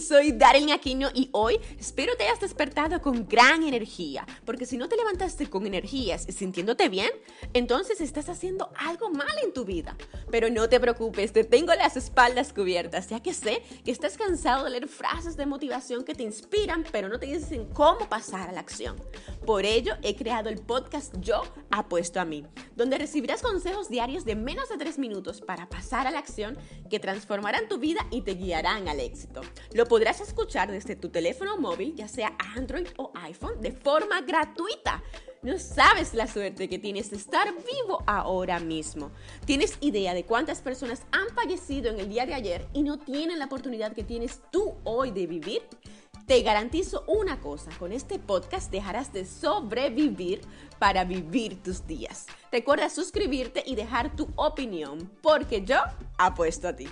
soy Darlene Aquino y hoy espero te hayas despertado con gran energía, porque si no te levantaste con energías y sintiéndote bien, entonces estás haciendo algo mal en tu vida. Pero no te preocupes, te tengo las espaldas cubiertas, ya que sé que estás cansado de leer frases de motivación que te inspiran, pero no te dicen cómo pasar a la acción. Por ello, he creado el podcast Yo Apuesto a mí, donde recibirás consejos diarios de menos de tres minutos para pasar a la acción que transformarán tu vida y te guiarán al éxito. Podrás escuchar desde tu teléfono móvil, ya sea Android o iPhone, de forma gratuita. No sabes la suerte que tienes de estar vivo ahora mismo. ¿Tienes idea de cuántas personas han fallecido en el día de ayer y no tienen la oportunidad que tienes tú hoy de vivir? Te garantizo una cosa, con este podcast dejarás de sobrevivir para vivir tus días. Recuerda suscribirte y dejar tu opinión, porque yo apuesto a ti.